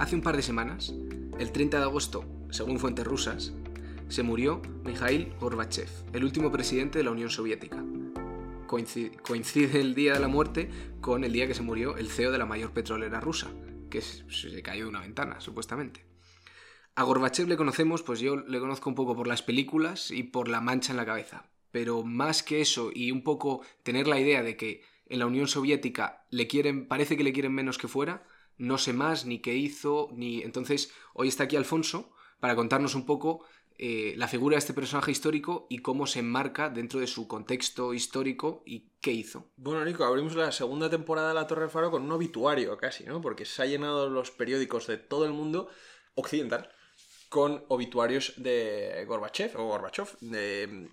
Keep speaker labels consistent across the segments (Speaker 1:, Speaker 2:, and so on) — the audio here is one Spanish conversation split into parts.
Speaker 1: Hace un par de semanas, el 30 de agosto, según fuentes rusas, se murió Mikhail Gorbachev, el último presidente de la Unión Soviética. Coincide, el día de la muerte con el día que se murió el CEO de la mayor petrolera rusa, que se cayó de una ventana, supuestamente. A Gorbachev le conocemos, pues yo le conozco un poco por las películas y por la mancha en la cabeza. Pero más que eso y un poco tener la idea de que en la Unión Soviética le quieren, parece que le quieren menos que fuera, no sé más ni qué hizo, ni. Entonces, hoy está aquí Alfonso para contarnos un poco eh, la figura de este personaje histórico y cómo se enmarca dentro de su contexto histórico y qué hizo.
Speaker 2: Bueno, Nico, abrimos la segunda temporada de La Torre del Faro con un obituario casi, ¿no? Porque se ha llenado los periódicos de todo el mundo occidental con obituarios de Gorbachev o Gorbachev, de,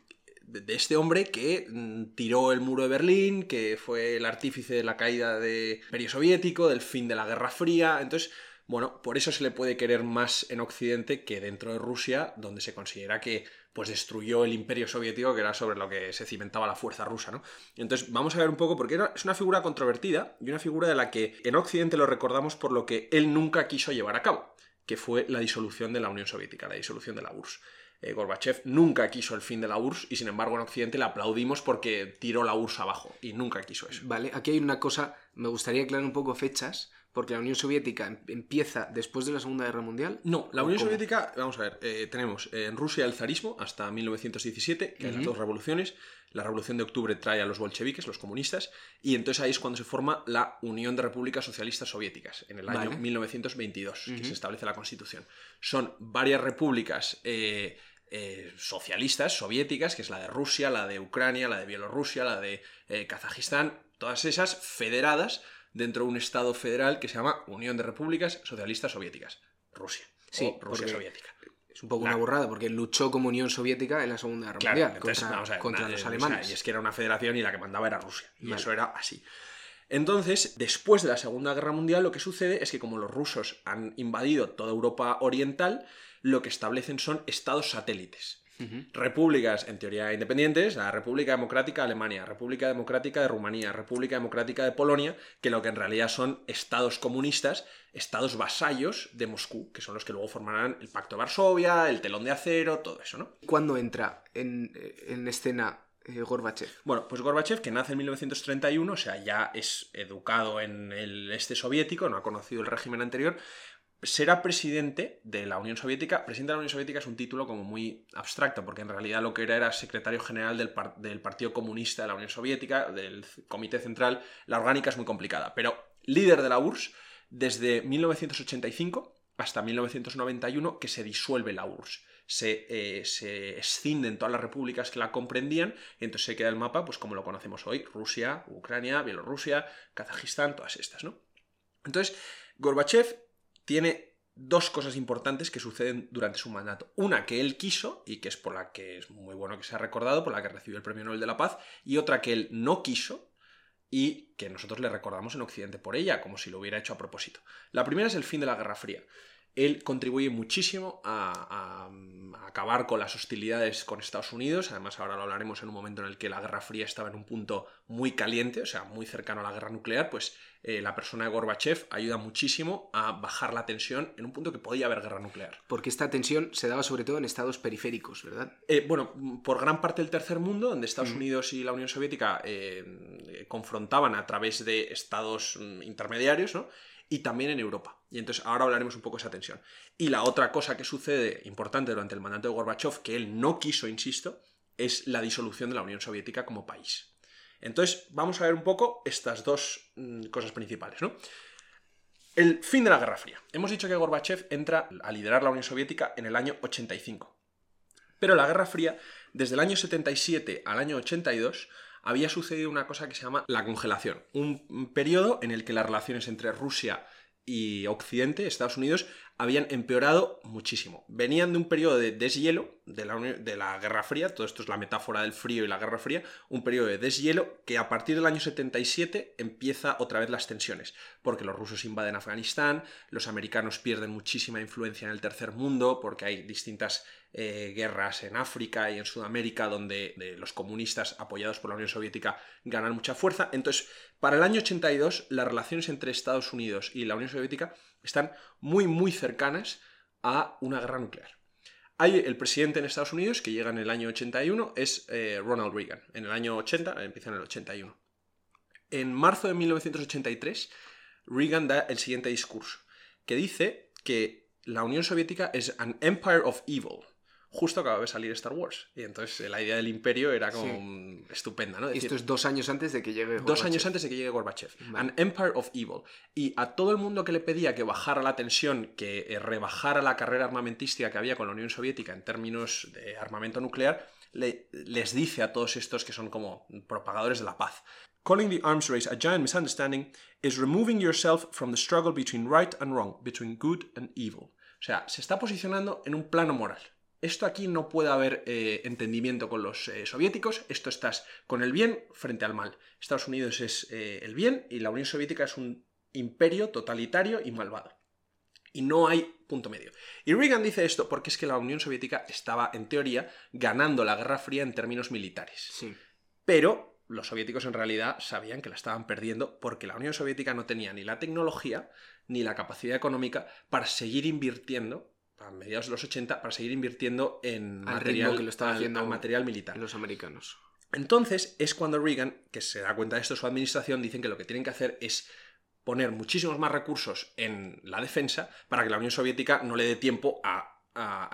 Speaker 2: de, este hombre que mm, tiró el muro de Berlín, que fue el artífice de la caída del Imperio Soviético, del fin de la Guerra Fría. Entonces, bueno, por eso se le puede querer más en Occidente que dentro de Rusia, donde se considera que pues destruyó el imperio soviético, que era sobre lo que se cimentaba la fuerza rusa, ¿no? Entonces, vamos a ver un poco, porque es una figura controvertida y una figura de la que en Occidente lo recordamos por lo que él nunca quiso llevar a cabo, que fue la disolución de la Unión Soviética, la disolución de la URSS. Eh, Gorbachev nunca quiso el fin de la URSS y sin embargo en Occidente le aplaudimos porque tiró la URSS abajo y nunca quiso eso.
Speaker 1: Vale, aquí hay una cosa, me gustaría aclarar un poco fechas, porque la Unión Soviética em, empieza después de la Segunda Guerra Mundial.
Speaker 2: No, la Unión Soviética, vamos a ver, eh, tenemos en Rusia el zarismo hasta 1917, que hay las dos revoluciones. La Revolución de Octubre trae a los bolcheviques, los comunistas, y entonces ahí es cuando se forma la Unión de Repúblicas Socialistas Soviéticas, en el año 1922, que se establece la Constitución. Son varias repúblicas eh, eh, socialistas, soviéticas, que es la de Rusia, la de Ucrania, la de Bielorrusia, la de Kazajistán, todas esas federadas dentro de un Estado federal que se llama Unión de Repúblicas Socialistas Soviéticas, Rusia.
Speaker 1: Sí, Rusia Soviética. Es un poco una burrada porque luchó como Unión Soviética en la Segunda Guerra Mundial contra, los alemanes.
Speaker 2: y es que era una federación y la que mandaba era Rusia. Y eso era así. Entonces, después de la Segunda Guerra Mundial, lo que sucede es que como los rusos han invadido toda Europa Oriental, lo que establecen son estados satélites repúblicas en teoría independientes, la República Democrática de Alemania, República Democrática de Rumanía, República Democrática de Polonia, que lo que en realidad son estados comunistas, estados vasallos de Moscú, que son los que luego formarán el Pacto de Varsovia, el telón de acero, todo eso, ¿no?
Speaker 1: ¿Cuándo entra en, escena eh, Gorbachev?
Speaker 2: Bueno, pues Gorbachev, que nace en 1931, o sea, ya es educado en el este soviético, no ha conocido el régimen anterior, será presidente de la Unión Soviética. Presidente de la Unión Soviética es un título como muy abstracto, porque en realidad lo que era era secretario general del, del, Partido Comunista de la Unión Soviética, del Comité Central. La orgánica es muy complicada, pero líder de la URSS desde 1985 hasta 1991 que se disuelve la URSS. Se, eh, se escinden todas las repúblicas que la comprendían y entonces se queda el mapa pues como lo conocemos hoy, Rusia, Ucrania, Bielorrusia, Kazajistán, todas estas, ¿no? Entonces, Gorbachev tiene dos cosas importantes que suceden durante su mandato. Una que él quiso, y que es por la que es muy bueno que se ha recordado, por la que recibió el Premio Nobel de la Paz, y otra que él no quiso, y que nosotros le recordamos en Occidente por ella, como si lo hubiera hecho a propósito. La primera es el fin de la Guerra Fría él contribuye muchísimo a, acabar con las hostilidades con Estados Unidos. Además, ahora lo hablaremos en un momento en el que la Guerra Fría estaba en un punto muy caliente, o sea, muy cercano a la guerra nuclear. Pues eh, la persona de Gorbachev ayuda muchísimo a bajar la tensión en un punto que podía haber guerra nuclear.
Speaker 1: Porque esta tensión se daba sobre todo en estados periféricos, ¿verdad?
Speaker 2: Eh, bueno, por gran parte del tercer mundo, donde Estados Unidos y la Unión Soviética eh, confrontaban a través de estados mm, intermediarios, ¿no? y también en Europa. Y entonces ahora hablaremos un poco de esa tensión. Y la otra cosa que sucede importante durante el mandato de Gorbachev, que él no quiso, insisto, es la disolución de la Unión Soviética como país. Entonces vamos a ver un poco estas dos mm, cosas principales, ¿no? El fin de la Guerra Fría. Hemos dicho que Gorbachev entra a liderar la Unión Soviética en el año 85. Pero la Guerra Fría, desde el año 77 al año 82, había sucedido una cosa que se llama la congelación, un periodo en el que las relaciones entre Rusia y Occidente, Estados Unidos, habían empeorado muchísimo. Venían de un periodo de deshielo de la, de la, Guerra Fría, todo esto es la metáfora del frío y la Guerra Fría, un periodo de deshielo que a partir del año 77 empieza otra vez las tensiones, porque los rusos invaden Afganistán, los americanos pierden muchísima influencia en el tercer mundo, porque hay distintas eh, guerras en África y en Sudamérica, donde los comunistas apoyados por la Unión Soviética ganan mucha fuerza. Entonces, para el año 82, las relaciones entre Estados Unidos y la Unión Soviética están muy, muy cercanas a una guerra nuclear. Hay el presidente en Estados Unidos, que llega en el año 81, es eh, Ronald Reagan. En el año 80, empieza en el 81. En marzo de 1983, Reagan da el siguiente discurso, que dice que la Unión Soviética es an empire of evil, justo acaba de salir Star Wars. Y entonces eh, la idea del imperio era como estupenda, ¿no?
Speaker 1: y esto es dos años antes de que llegue
Speaker 2: Gorbachev. Dos años antes de que llegue Gorbachev. An Empire of Evil. Y a todo el mundo que le pedía que bajara la tensión, que eh, rebajara la carrera armamentística que había con la Unión Soviética en términos de armamento nuclear, le, les dice a todos estos que son como propagadores de la paz. Calling the arms race a giant misunderstanding is removing yourself from the struggle between right and wrong, between good and evil. O sea, se está posicionando en un plano moral esto aquí no puede haber eh, entendimiento con los eh, soviéticos, esto estás con el bien frente al mal. Estados Unidos es eh, el bien y la Unión Soviética es un imperio totalitario y malvado. Y no hay punto medio. Y Reagan dice esto porque es que la Unión Soviética estaba, en teoría, ganando la Guerra Fría en términos militares.
Speaker 1: Sí.
Speaker 2: Pero los soviéticos en realidad sabían que la estaban perdiendo porque la Unión Soviética no tenía ni la tecnología ni la capacidad económica para seguir invirtiendo a mediados de los 80 para seguir invirtiendo en material,
Speaker 1: que lo estaba haciendo
Speaker 2: material militar.
Speaker 1: Los americanos.
Speaker 2: Entonces es cuando Reagan, que se da cuenta de esto, su administración, dicen que lo que tienen que hacer es poner muchísimos más recursos en la defensa para que la Unión Soviética no le dé tiempo a,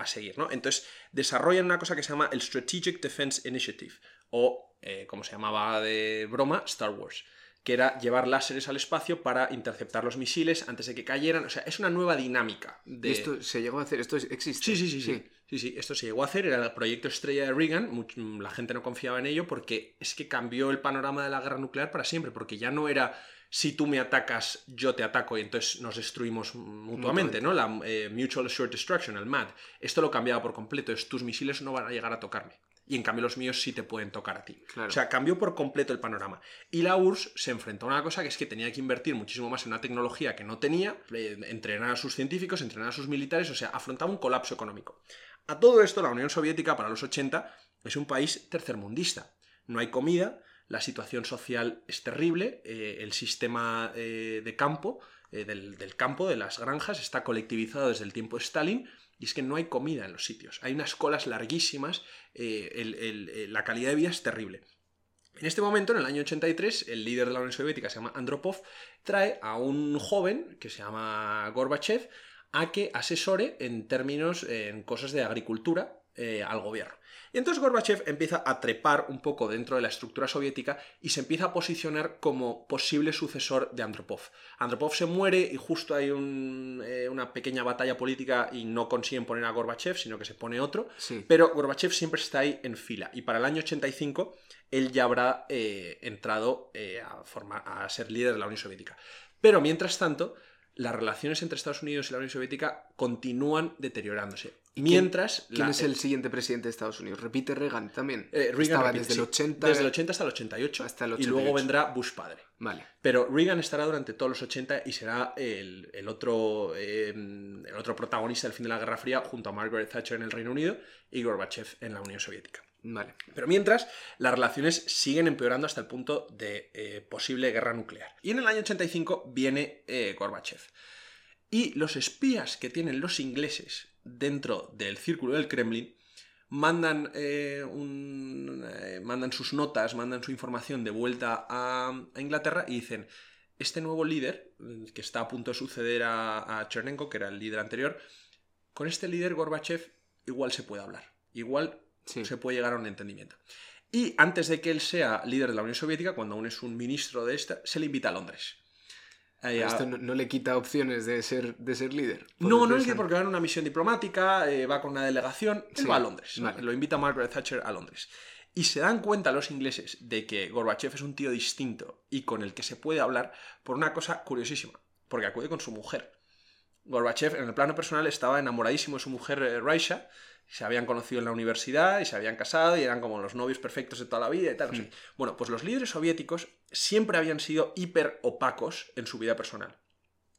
Speaker 2: seguir. ¿no? Entonces desarrollan una cosa que se llama el Strategic Defense Initiative, o eh, como se llamaba de broma, Star Wars que era llevar láseres al espacio para interceptar los misiles antes de que cayeran. O sea, es una nueva dinámica. De...
Speaker 1: esto se llegó a hacer? ¿Esto existe?
Speaker 2: Sí, sí, sí, sí. Sí, sí, esto se llegó a hacer, era el proyecto estrella de Reagan, la gente no confiaba en ello porque es que cambió el panorama de la guerra nuclear para siempre, porque ya no era si tú me atacas, yo te ataco y entonces nos destruimos mutuamente, ¿no? La eh, Mutual Assured Destruction, el MAD. Esto lo cambiaba por completo, es tus misiles no van a llegar a tocarme y en cambio los míos sí te pueden tocar a ti. O sea, cambió por completo el panorama. Y la URSS se enfrentó a una cosa que es que tenía que invertir muchísimo más en una tecnología que no tenía, entrenar a sus científicos, entrenar a sus militares, o sea, afrontaba un colapso económico. A todo esto, la Unión Soviética para los 80 es un país tercermundista. No hay comida, la situación social es terrible, eh, el sistema eh, de campo, eh, del, del campo, de las granjas, está colectivizado desde el tiempo de Stalin y es que no hay comida en los sitios. Hay unas colas larguísimas, eh, eh, la calidad de vida es terrible. En este momento, en el año 83, el líder de la Unión Soviética, se llama Andropov, trae a un joven que se llama Gorbachev a que asesore en términos, en cosas de agricultura eh, al gobierno. Y entonces Gorbachev empieza a trepar un poco dentro de la estructura soviética y se empieza a posicionar como posible sucesor de Andropov. Andropov se muere y justo hay eh, una pequeña batalla política y no consiguen poner a Gorbachev, sino que se pone otro. Pero Gorbachev siempre está ahí en fila. Y para el año 85 él ya habrá eh, entrado a, a ser líder de la Unión Soviética. Pero mientras tanto, las relaciones entre Estados Unidos y la Unión Soviética continúan deteriorándose. Mientras.
Speaker 1: ¿Quién, es el siguiente presidente de Estados Unidos? ¿Repite Reagan también?
Speaker 2: Eh, Reagan
Speaker 1: desde el 80.
Speaker 2: Desde el 80 hasta el 88.
Speaker 1: Hasta el
Speaker 2: Y luego vendrá Bush padre.
Speaker 1: Vale.
Speaker 2: Pero Reagan estará durante todos los 80 y será el, otro, em, el otro protagonista del fin de la Guerra Fría junto a Margaret Thatcher en el Reino Unido y Gorbachev en la Unión Soviética.
Speaker 1: Vale.
Speaker 2: Pero mientras, las relaciones siguen empeorando hasta el punto de eh, posible guerra nuclear. Y en el año 85 viene eh, Gorbachev. Y los espías que tienen los ingleses dentro del círculo del Kremlin mandan, eh, mandan sus notas, mandan su información de vuelta a, Inglaterra y dicen, este nuevo líder, que está a punto de suceder a, Chernenko, que era el líder anterior, con este líder Gorbachev igual se puede hablar. Igual se puede llegar a un entendimiento. Y antes de que él sea líder de la Unión Soviética, cuando aún es un ministro de esta, se le invita a Londres.
Speaker 1: Esto no, le quita opciones de ser, de ser líder.
Speaker 2: No, no le quita porque va en una misión diplomática, eh, va con una delegación, él va a Londres. Lo invita Margaret Thatcher a Londres. Y se dan cuenta los ingleses de que Gorbachev es un tío distinto y con el que se puede hablar por una cosa curiosísima, porque acude con su mujer. Gorbachev en el plano personal estaba enamoradísimo de su mujer eh, Raisha, se habían conocido en la universidad y se habían casado y eran como los novios perfectos de toda la vida y tal. Hmm. Bueno, pues los líderes soviéticos siempre habían sido hiper opacos en su vida personal.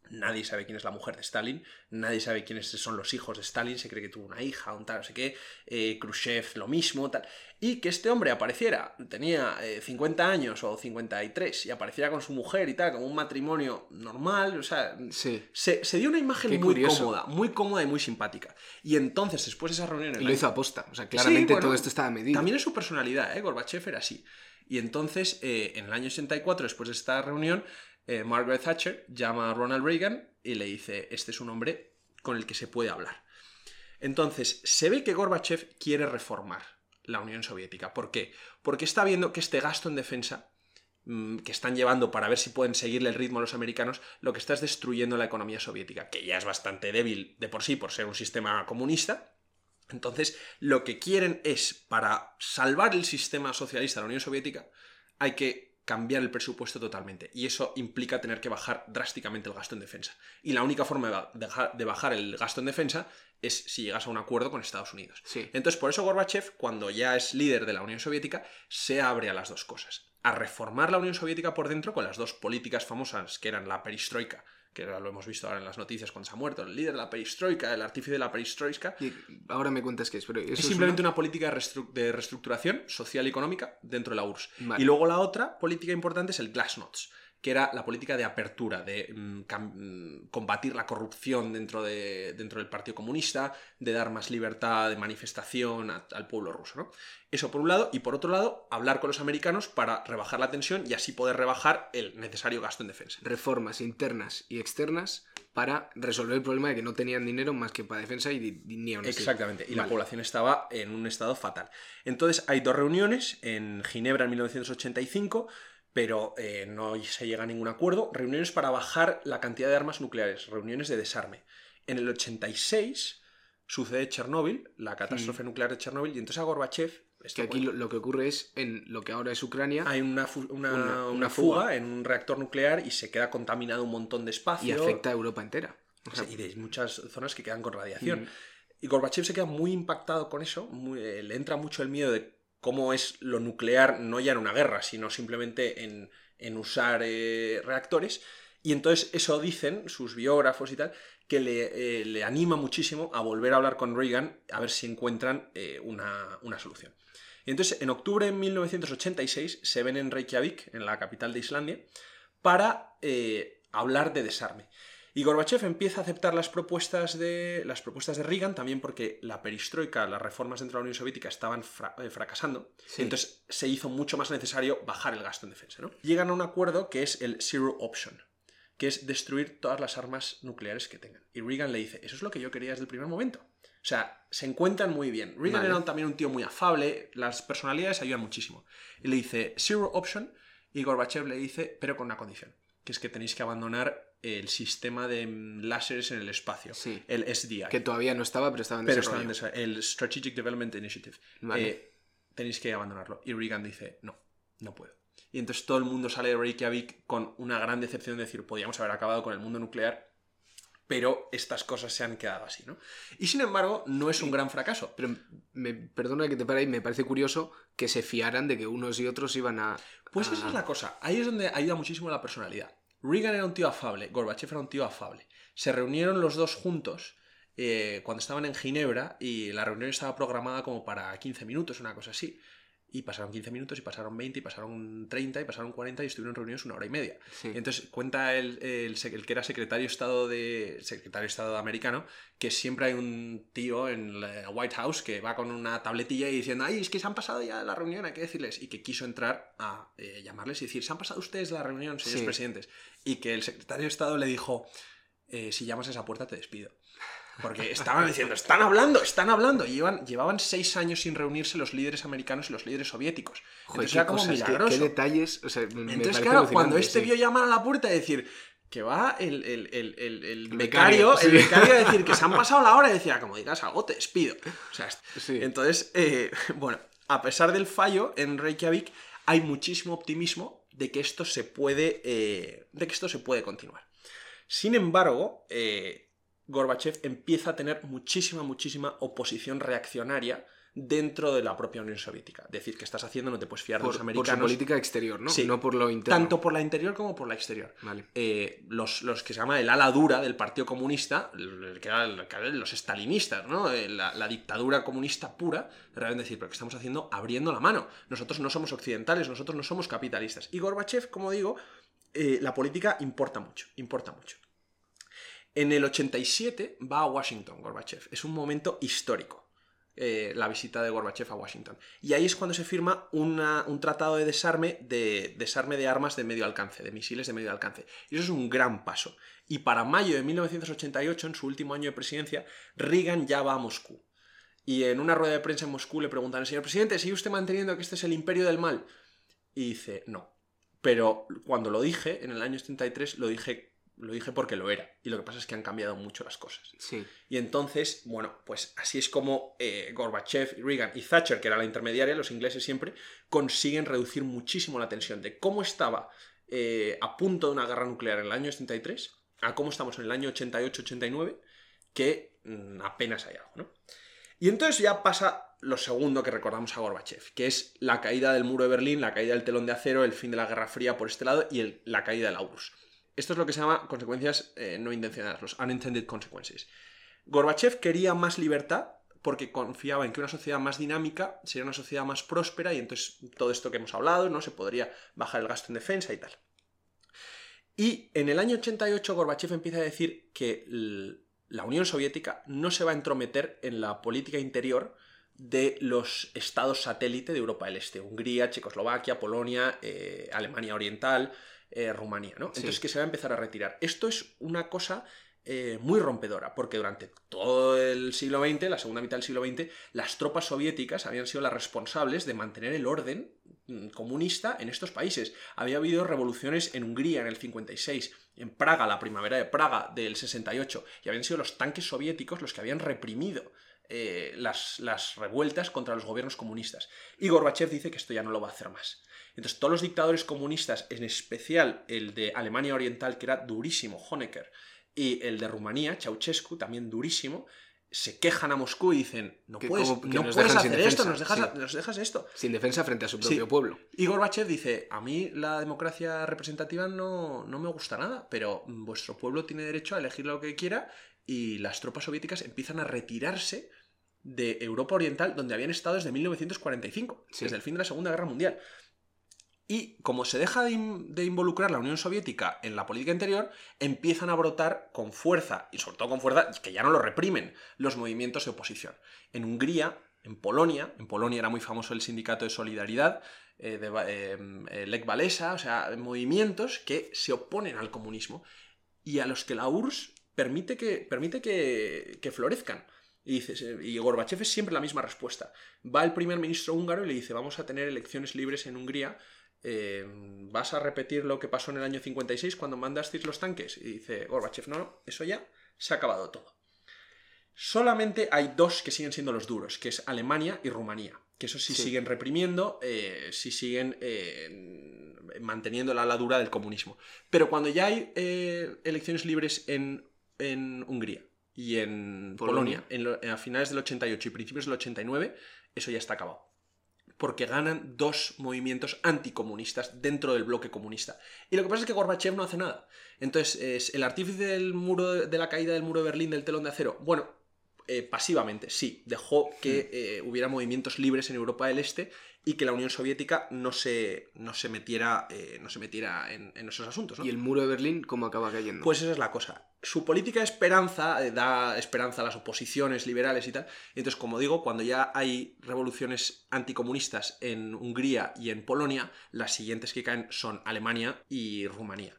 Speaker 2: Nadie sabe quién es la mujer de Stalin, nadie sabe quiénes son los hijos de Stalin, se cree que tuvo una hija, un tal, no sé qué, eh, Khrushchev lo mismo, tal. Y que este hombre apareciera, tenía 50 eh, años o 53, y apareciera con su mujer y tal, como un matrimonio normal, o sea,
Speaker 1: Sí.
Speaker 2: se, se dio una imagen
Speaker 1: Qué
Speaker 2: muy
Speaker 1: curioso.
Speaker 2: cómoda, muy cómoda y muy simpática. Y entonces, después de esas reuniones...
Speaker 1: Y lo hizo aposta. O sea, claramente
Speaker 2: bueno,
Speaker 1: todo esto estaba medido.
Speaker 2: También es su personalidad, ¿eh? Gorbachev era así. Y entonces, eh, en el año 84, después de esta reunión, eh, Margaret Thatcher llama a Ronald Reagan y le dice, este es un hombre con el que se puede hablar. Entonces, se ve que Gorbachev quiere reformar la Unión Soviética. ¿Por qué? Porque está viendo que este gasto en defensa mm, que están llevando para ver si pueden seguirle el ritmo a los americanos, lo que está es destruyendo la economía soviética, que ya es bastante débil de por sí por ser un sistema comunista, entonces, lo que quieren es, para salvar el sistema socialista de la Unión Soviética, hay que cambiar el presupuesto totalmente. Y eso implica tener que bajar drásticamente el gasto en defensa. Y la única forma de ba- de ja- de bajar el gasto en defensa es si llegas a un acuerdo con Estados Unidos.
Speaker 1: Sí.
Speaker 2: Entonces, por eso Gorbachev, cuando ya es líder de la Unión Soviética, se abre a las dos cosas. A reformar la Unión Soviética por dentro con las dos políticas famosas, que eran la perestroika, que ahora lo hemos visto ahora en las noticias cuando se ha muerto, el líder de la perestroika, el artífice de la perestroika,
Speaker 1: Y ahora me cuentas qué es, pero eso
Speaker 2: es
Speaker 1: es
Speaker 2: simplemente
Speaker 1: una-
Speaker 2: una política de, reestructuración social y económica dentro de la URSS.
Speaker 1: Vale.
Speaker 2: Y luego la otra política importante es el Glasnost, que era la política de apertura, de mm, mm, combatir la corrupción dentro, de, dentro del Partido Comunista, de dar más libertad de manifestación a- al pueblo ruso. ¿no? Eso por un lado, y por otro lado, hablar con los americanos para rebajar la tensión y así poder rebajar el necesario gasto en defensa.
Speaker 1: reformas internas y externas para resolver el problema de que no tenían dinero más que para defensa y, ni aún así.
Speaker 2: Exactamente, y la población estaba en un estado fatal. Entonces hay dos reuniones en Ginebra en 1985, pero eh, no se llega a ningún acuerdo. Reuniones para bajar la cantidad de armas nucleares, reuniones de desarme. En el 86 sucede Chernóbil, la catástrofe nuclear de Chernóbil, y entonces a Gorbachev... esto
Speaker 1: Que aquí lo, lo que ocurre es en lo que ahora es Ucrania
Speaker 2: hay una, una-
Speaker 1: Una-
Speaker 2: fuga,
Speaker 1: fuga.
Speaker 2: en un reactor nuclear y se queda contaminado un montón de espacio.
Speaker 1: y afecta a Europa entera. O sea,
Speaker 2: y de muchas zonas que quedan con radiación.
Speaker 1: Mm.
Speaker 2: Y Gorbachev se queda muy impactado con eso, muy- eh, le entra mucho el miedo de cómo es lo nuclear, no ya en una guerra, sino simplemente en, en usar eh, reactores. Y entonces eso dicen sus biógrafos y tal, que le, eh, le anima muchísimo a volver a hablar con Reagan a ver si encuentran eh, una, una solución. Y entonces en octubre de 1986 se ven en Reykjavik, en la capital de Islandia, para hablar de desarme. Y Gorbachev empieza a aceptar las propuestas de, las propuestas de Reagan también porque la perestroika, las reformas dentro de la Unión Soviética estaban fra- eh, fracasando.
Speaker 1: Sí.
Speaker 2: Entonces se hizo mucho más necesario bajar el gasto en defensa. ¿no? Llegan a un acuerdo que es el Zero Option, que es destruir todas las armas nucleares que tengan. Y Reagan le dice, eso es lo que yo quería desde el primer momento. O sea, se encuentran muy bien. Reagan
Speaker 1: Vale.
Speaker 2: era también un tío muy afable, las personalidades ayudan muchísimo. Y le dice, Zero Option, y Gorbachev le dice, pero con una condición, que es que tenéis que abandonar el sistema de láseres en el espacio,
Speaker 1: Sí.
Speaker 2: el SDI.
Speaker 1: que todavía no estaba, pero estaba en
Speaker 2: pero
Speaker 1: desarrollo.
Speaker 2: en el Strategic Development Initiative.
Speaker 1: Vale.
Speaker 2: Eh, tenéis que abandonarlo. Y Reagan dice, no, no puedo. Y entonces todo el mundo sale de Reykjavik con una gran decepción de decir, podríamos haber acabado con el mundo nuclear, pero estas cosas se han quedado así, ¿no? Y sin embargo, no es un gran fracaso.
Speaker 1: Pero me, perdona que te pare ahí, me parece curioso que se fiaran de que unos y otros iban a.
Speaker 2: Pues
Speaker 1: a-
Speaker 2: esa es la cosa. Ahí es donde ayuda muchísimo la personalidad. Reagan era un tío afable, Gorbachev era un tío afable. Se reunieron los dos juntos eh, cuando estaban en Ginebra y la reunión estaba programada como para 15 minutos, una cosa así. Y pasaron 15 minutos y pasaron 20 y pasaron 30 y pasaron 40 y estuvieron reunidos una hora y media.
Speaker 1: Sí.
Speaker 2: Entonces cuenta el, el que era secretario de Estado de secretario de Estado americano que siempre hay un tío en la White House que va con una tabletilla y diciendo ay es que se han pasado ya la reunión hay que decirles y que quiso entrar a eh, llamarles y decir se han pasado ustedes la reunión señores
Speaker 1: Sí.
Speaker 2: presidentes y que el secretario de Estado le dijo "Eh, si llamas a esa puerta te despido porque estaban diciendo, están hablando, están hablando. Y llevan, llevaban seis años sin reunirse los líderes americanos y los líderes soviéticos.
Speaker 1: Joder,
Speaker 2: Entonces
Speaker 1: qué
Speaker 2: era como
Speaker 1: cosas,
Speaker 2: milagroso.
Speaker 1: qué detalles. O sea,
Speaker 2: Entonces, claro, cuando este
Speaker 1: sí.
Speaker 2: vio llamar a la puerta y decir que va el, el, el, el, becario, el becario a decir que se han pasado la hora y decía, como digas algo, te despido. O sea, est-
Speaker 1: Sí.
Speaker 2: entonces, eh, bueno, a pesar del fallo en Reykjavik, hay muchísimo optimismo de que esto se puede, eh, de que esto se puede continuar. Sin embargo, eh, Gorbachev empieza a tener muchísima, muchísima oposición reaccionaria dentro de la propia Unión Soviética. Decir que estás haciendo no te puedes fiar de los
Speaker 1: Por, por
Speaker 2: americanos.
Speaker 1: su política exterior, ¿no?
Speaker 2: Sí.
Speaker 1: No por lo interno.
Speaker 2: tanto por la interior como por la exterior.
Speaker 1: Vale.
Speaker 2: Eh, los, los que se llama el ala dura del Partido Comunista, que eran los estalinistas, ¿no? Eh, La, la dictadura comunista pura, realmente decir, pero ¿qué estamos haciendo? Abriendo la mano. Nosotros no somos occidentales, nosotros no somos capitalistas. Y Gorbachev, como digo, eh, la política importa mucho, importa mucho. En el 87 va a Washington Gorbachev. Es un momento histórico. eh, la visita de Gorbachev a Washington. Y ahí es cuando se firma un tratado de desarme, de desarme de armas de medio alcance, de misiles de medio alcance. Y eso es un gran paso. Y para mayo de 1988, en su último año de presidencia, Reagan ya va a Moscú. Y en una rueda de prensa en Moscú le preguntan al señor presidente, ¿sigue usted manteniendo que este es el imperio del mal? Y dice, no. Pero cuando lo dije, en el año 73, lo dije, lo dije porque lo era. Y lo que pasa es que han cambiado mucho las cosas.
Speaker 1: Sí.
Speaker 2: Y entonces, bueno, pues así es como eh, Gorbachev, Reagan y Thatcher, que era la intermediaria, los ingleses siempre, consiguen reducir muchísimo la tensión de cómo estaba eh, a punto de una guerra nuclear en el año 73 a cómo estamos en el año 88-89, que mm, apenas hay algo, ¿no? Y entonces ya pasa lo segundo que recordamos a Gorbachev, que es la caída del muro de Berlín, la caída del telón de acero, el fin de la Guerra Fría por este lado y el- la caída del URSS. Esto es lo que se llama consecuencias eh, no intencionadas, los unintended consequences. Gorbachev quería más libertad porque confiaba en que una sociedad más dinámica sería una sociedad más próspera y entonces todo esto que hemos hablado, ¿no? Se podría bajar el gasto en defensa y tal. Y en el año 88 Gorbachev empieza a decir que la Unión Soviética no se va a entrometer en la política interior de los estados satélite de Europa del Este, Hungría, Checoslovaquia, Polonia, eh, Alemania Oriental, eh, Rumanía, ¿no?
Speaker 1: Sí.
Speaker 2: Entonces que se va a empezar a retirar. Esto es una cosa eh, muy rompedora, porque durante todo el siglo XX, la segunda mitad del siglo XX, las tropas soviéticas habían sido las responsables de mantener el orden mm, comunista en estos países. Había habido revoluciones en Hungría en el 56, en Praga, la primavera de Praga del 68, y habían sido los tanques soviéticos los que habían reprimido eh, las, las revueltas contra los gobiernos comunistas. Y Gorbachev dice que esto ya no lo va a hacer más. Entonces todos los dictadores comunistas, en especial el de Alemania Oriental, que era durísimo, Honecker, y el de Rumanía, Ceausescu, también durísimo, se quejan a Moscú y dicen, no puedes, no puedes hacer esto, nos dejas,
Speaker 1: sí.
Speaker 2: nos dejas esto.
Speaker 1: Sin defensa frente a su propio
Speaker 2: Sí.
Speaker 1: pueblo.
Speaker 2: Y Gorbachev dice, a mí la democracia representativa no, no me gusta nada, pero vuestro pueblo tiene derecho a elegir lo que quiera y las tropas soviéticas empiezan a retirarse de Europa Oriental, donde habían estado desde 1945,
Speaker 1: Sí.
Speaker 2: desde el fin de la Segunda Guerra Mundial. Y como se deja de, in- de involucrar la Unión Soviética en la política interior, empiezan a brotar con fuerza, y sobre todo con fuerza, que ya no lo reprimen, los movimientos de oposición. En Hungría, en Polonia, en Polonia era muy famoso el sindicato de solidaridad, eh, de, Va- eh, Lech Walesa, o sea, movimientos que se oponen al comunismo y a los que la URSS permite que, permite que, que florezcan. Y, dices, eh, y Gorbachev es siempre la misma respuesta. Va el primer ministro húngaro y le dice, vamos a tener elecciones libres en Hungría, eh, ¿vas a repetir lo que pasó en el año 56 cuando mandasteis los tanques? Y dice Gorbachev, no, no, eso ya se ha acabado todo. Solamente hay dos que siguen siendo los duros, que es Alemania y Rumanía. Que eso sí,
Speaker 1: Sí.
Speaker 2: siguen reprimiendo, eh, sí siguen eh, manteniendo la ala dura del comunismo. Pero cuando ya hay eh, elecciones libres en, en Hungría y en
Speaker 1: Polonia.
Speaker 2: Polonia, en lo- a finales del 88 y principios del 89, eso ya está acabado. Porque ganan dos movimientos anticomunistas dentro del bloque comunista. Y lo que pasa es que Gorbachev no hace nada. Entonces, es el artífice del muro de la caída del muro de Berlín del telón de acero. Bueno, eh, pasivamente, sí, dejó que eh, hubiera movimientos libres en Europa del Este y que la Unión Soviética no se, no se metiera, eh, no se metiera en, en esos asuntos. ¿no?
Speaker 1: ¿Y el muro de Berlín cómo acaba cayendo?
Speaker 2: Pues esa es la cosa. Su política de esperanza eh, da esperanza a las oposiciones liberales y tal. Entonces, como digo, cuando ya hay revoluciones anticomunistas en Hungría y en Polonia, las siguientes que caen son Alemania y Rumanía.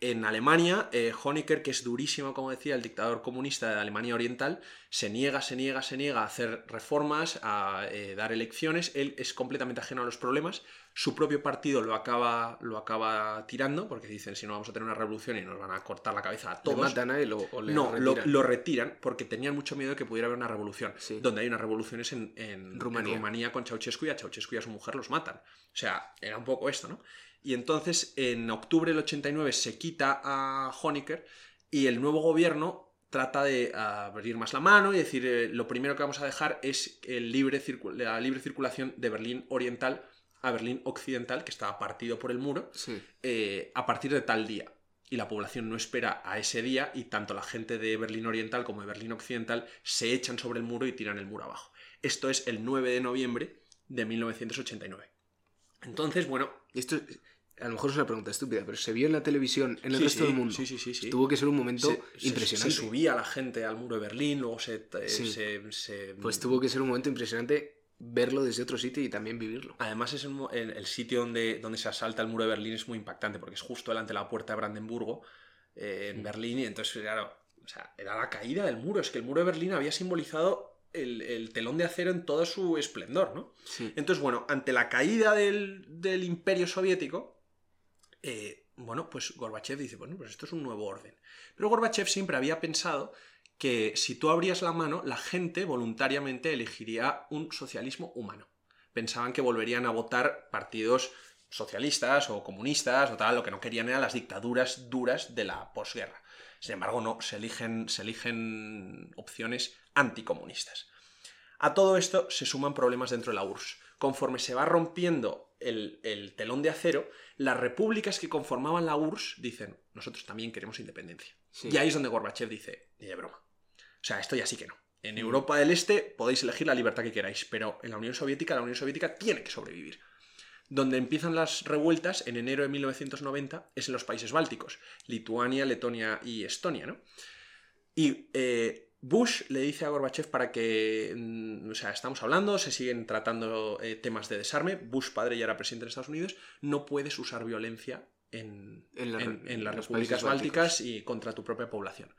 Speaker 2: En Alemania, eh, Honecker, que es durísimo, como decía, el dictador comunista de Alemania Oriental, se niega, se niega, se niega a hacer reformas, a eh, dar elecciones. Él es completamente ajeno a los problemas. Su propio partido lo acaba, lo acaba tirando, porque dicen, si no vamos a tener una revolución y nos van a cortar la cabeza a
Speaker 1: ¿Le
Speaker 2: todos.
Speaker 1: matan a él o, o le
Speaker 2: No, lo,
Speaker 1: retiran?
Speaker 2: lo retiran porque tenían mucho miedo de que pudiera haber una revolución.
Speaker 1: Sí.
Speaker 2: Donde hay unas revoluciones en, en-
Speaker 1: Rumanía.
Speaker 2: en Rumanía con Ceausescu y a Ceausescu y a su mujer los matan. O sea, era un poco esto, ¿no? Y entonces, en octubre del 89 se quita a Honecker y el nuevo gobierno trata de abrir más la mano y decir, eh, lo primero que vamos a dejar es el libre la libre circulación de Berlín Oriental a Berlín Occidental, que estaba partido por el muro, eh, a partir de tal día. Y la población no espera a ese día y tanto la gente de Berlín Oriental como de Berlín Occidental se echan sobre el muro y tiran el muro abajo. Esto es el 9 de noviembre de 1989. Entonces, bueno...
Speaker 1: Esto a lo mejor es una pregunta estúpida, pero se vio en la televisión en el resto del mundo.
Speaker 2: Sí, sí, sí,
Speaker 1: Tuvo que ser un momento impresionante.
Speaker 2: Se, subía la gente al muro de Berlín, luego se, se,
Speaker 1: Pues tuvo que ser un momento impresionante verlo desde otro sitio y también vivirlo.
Speaker 2: Además, es el sitio donde, donde se asalta el muro de Berlín es muy impactante, porque es justo delante de la puerta de Brandenburgo, eh, en Berlín, y entonces, claro, o sea, era la caída del muro. Es que el muro de Berlín había simbolizado el, telón de acero en todo su esplendor, ¿no? Entonces, bueno, ante la caída del, del imperio soviético, eh, bueno, pues Gorbachev dice, bueno, pues esto es un nuevo orden. Pero Gorbachev siempre había pensado que si tú abrías la mano, la gente voluntariamente elegiría un socialismo humano. Pensaban que volverían a votar partidos socialistas o comunistas o tal, lo que no querían eran las dictaduras duras de la posguerra. Sin embargo, no, se eligen, se eligen opciones anticomunistas. A todo esto se suman problemas dentro de la URSS. Conforme se va rompiendo el, telón de acero, las repúblicas que conformaban la URSS dicen, nosotros también queremos independencia. Y ahí es donde Gorbachev dice, ni de broma. O sea, esto ya sí que no. En mm. Europa del Este podéis elegir la libertad que queráis, pero en la Unión Soviética, la Unión Soviética tiene que sobrevivir. Donde empiezan las revueltas en enero de 1990 es en los países bálticos, Lituania, Letonia y Estonia, ¿no? Y eh, Bush le dice a Gorbachev para que, mm, o sea, estamos hablando, se siguen tratando eh, temas de desarme, Bush padre ya era presidente de Estados Unidos, no puedes usar violencia en, las repúblicas bálticas y contra tu propia población.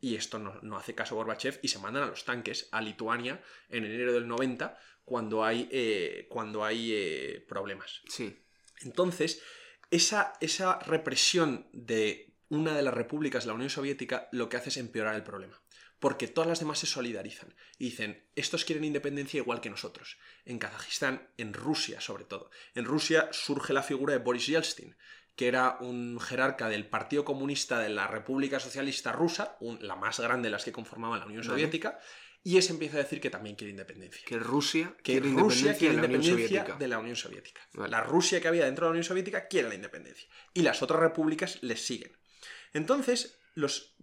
Speaker 2: Y esto no, hace caso Gorbachev y se mandan a los tanques a Lituania en enero del 90 cuando hay, eh, cuando hay eh, problemas.
Speaker 1: Sí.
Speaker 2: Entonces, esa, esa represión de una de las repúblicas de la Unión Soviética lo que hace es empeorar el problema porque todas las demás se solidarizan y dicen, estos quieren independencia igual que nosotros. En Kazajistán, en Rusia sobre todo. En Rusia surge la figura de Boris Yeltsin, que era un jerarca del Partido Comunista de la República Socialista Rusa, la más grande de las que conformaban la Unión Soviética, y ese empieza a decir que también quiere independencia.
Speaker 1: Que Rusia
Speaker 2: que
Speaker 1: quiere
Speaker 2: Rusia quiere independencia de la Unión Soviética. La Rusia que había dentro de la Unión Soviética quiere la independencia. Y las otras repúblicas les siguen. Entonces, los,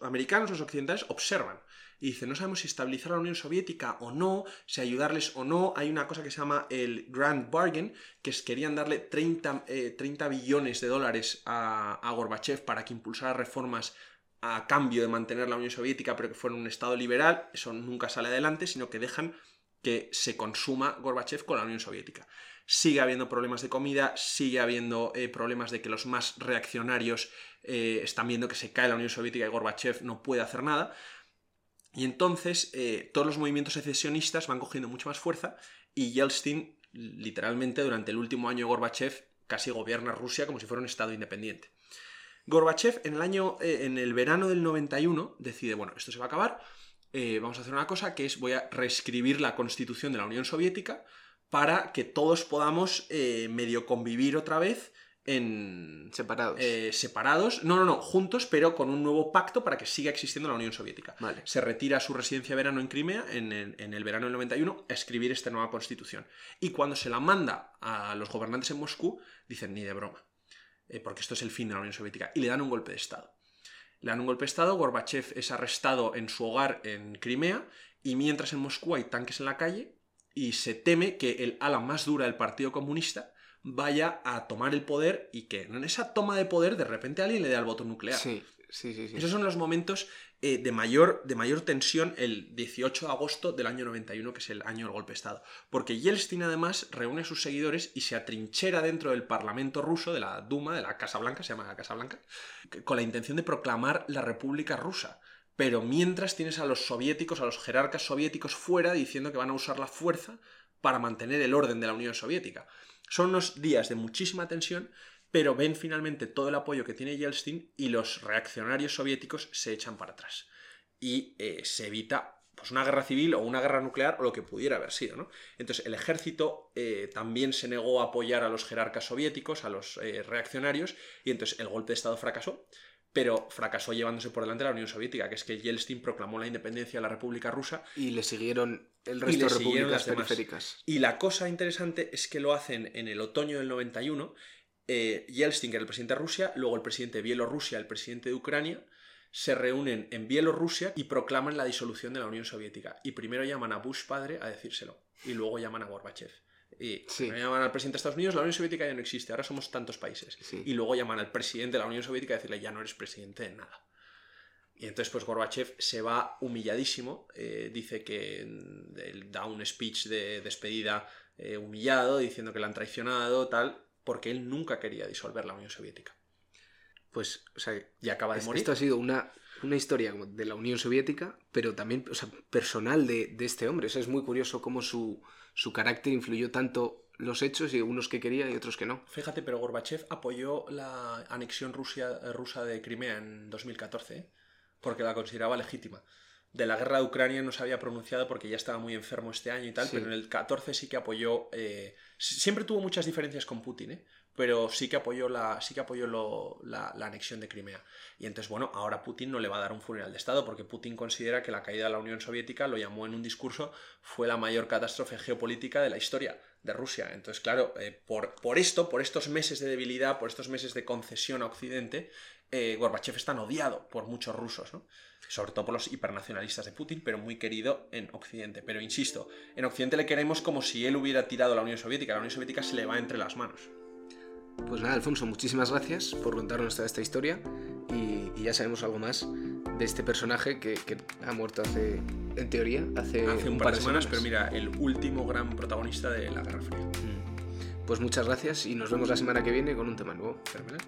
Speaker 2: americanos, los occidentales, observan y dicen, no sabemos si estabilizar la Unión Soviética o no, si ayudarles o no. Hay una cosa que se llama el Grand Bargain, que es, querían darle 30, 30 eh, billones de dólares a, a, Gorbachev para que impulsara reformas a cambio de mantener la Unión Soviética, pero que fuera un Estado liberal. Eso nunca sale adelante, sino que dejan que se consuma Gorbachev con la Unión Soviética sigue habiendo problemas de comida, sigue habiendo eh, problemas de que los más reaccionarios eh, están viendo que se cae la Unión Soviética y Gorbachev no puede hacer nada. Y entonces eh, todos los movimientos secesionistas van cogiendo mucha más fuerza y Yeltsin, literalmente durante el último año de Gorbachev, casi gobierna Rusia como si fuera un Estado independiente. Gorbachev en el año, en el verano del 91, decide, bueno, esto se va a acabar, vamos a hacer una cosa que es voy a reescribir la constitución de la Unión Soviética para que todos podamos eh, medio convivir otra vez en...
Speaker 1: Separados.
Speaker 2: Eh, separados. No, no, no, juntos, pero con un nuevo pacto para que siga existiendo la Unión Soviética.
Speaker 1: Vale.
Speaker 2: Se retira su residencia de verano en Crimea en el, verano del 91 a escribir esta nueva constitución. Y cuando se la manda a los gobernantes en Moscú, dicen ni de broma, eh, porque esto es el fin de la Unión Soviética, y le dan un golpe de Estado. Le dan un golpe de Estado, Gorbachev es arrestado en su hogar en Crimea, y mientras en Moscú hay tanques en la calle, y se teme que el ala más dura del Partido Comunista vaya a tomar el poder y que en esa toma de poder de repente alguien le dé al botón nuclear.
Speaker 1: Sí, sí, sí.
Speaker 2: Esos son los momentos eh, de, mayor, de mayor tensión el 18 de agosto del año 91, que es el año del golpe de Estado. Porque Yeltsin además reúne a sus seguidores y se atrinchera dentro del Parlamento ruso, de la Duma, de la Casa Blanca, se llama la Casa Blanca, con la intención de proclamar la República Rusa pero mientras tienes a los soviéticos, a los jerarcas soviéticos fuera diciendo que van a usar la fuerza para mantener el orden de la Unión Soviética. Son unos días de muchísima tensión, pero ven finalmente todo el apoyo que tiene Yeltsin y los reaccionarios soviéticos se echan para atrás. Y eh, se evita pues, una guerra civil o una guerra nuclear o lo que pudiera haber sido. ¿no? Entonces el ejército eh, también se negó a apoyar a los jerarcas soviéticos, a los eh, reaccionarios, y entonces el golpe de Estado fracasó pero fracasó llevándose por delante la Unión Soviética, que es que Yeltsin proclamó la independencia de la República Rusa.
Speaker 1: Y le siguieron el resto de repúblicas periféricas.
Speaker 2: Y la cosa interesante es que lo hacen en el otoño del 91. Eh, Yeltsin, que era el presidente de Rusia, luego el presidente de Bielorrusia, el presidente de Ucrania, se reúnen en Bielorrusia y proclaman la disolución de la Unión Soviética. Y primero llaman a Bush padre a decírselo, y luego llaman a Gorbachev. Y llaman al presidente de Estados Unidos, la Unión Soviética ya no existe, ahora somos tantos países. Y luego llaman al presidente de la Unión Soviética a decirle, ya no eres presidente de nada. Y entonces, pues Gorbachev se va humilladísimo, eh, dice que mm, da un speech de despedida eh, humillado, diciendo que le han traicionado, tal, porque él nunca quería disolver la Unión Soviética.
Speaker 1: Pues, o sea, y acaba de morir. Esto ha sido una, una historia de la Unión Soviética, pero también o sea, personal de, de, este hombre. O sea, es muy curioso cómo su, su carácter influyó tanto los hechos y unos que quería y otros que no.
Speaker 2: Fíjate, pero Gorbachev apoyó la anexión Rusia, rusa de Crimea en 2014 ¿eh? porque la consideraba legítima. De la guerra de Ucrania no se había pronunciado porque ya estaba muy enfermo este año y tal, pero en el 14 sí que apoyó. Eh, siempre tuvo muchas diferencias con Putin, ¿eh? Pero sí que apoyó, la, sí que apoyó la, anexión de Crimea. Y entonces, bueno, ahora Putin no le va a dar un funeral de Estado, porque Putin considera que la caída de la Unión Soviética, lo llamó en un discurso, fue la mayor catástrofe geopolítica de la historia de Rusia. Entonces, claro, eh, por, por, esto, por estos meses de debilidad, por estos meses de concesión a Occidente, eh, Gorbachev está odiado por muchos rusos, ¿no? sobre todo por los hipernacionalistas de Putin, pero muy querido en Occidente. Pero insisto, en Occidente le queremos como si él hubiera tirado la Unión Soviética, la Unión Soviética se le va entre las manos.
Speaker 1: Pues nada, Alfonso, muchísimas gracias por contarnos toda esta historia y, ya sabemos algo más de este personaje que, ha muerto hace, en teoría, hace,
Speaker 2: un, par de semanas, pero mira, el último gran protagonista de la Guerra Fría.
Speaker 1: Mm. Pues muchas gracias y nos vemos la semana que viene con un tema nuevo. Fenomenal.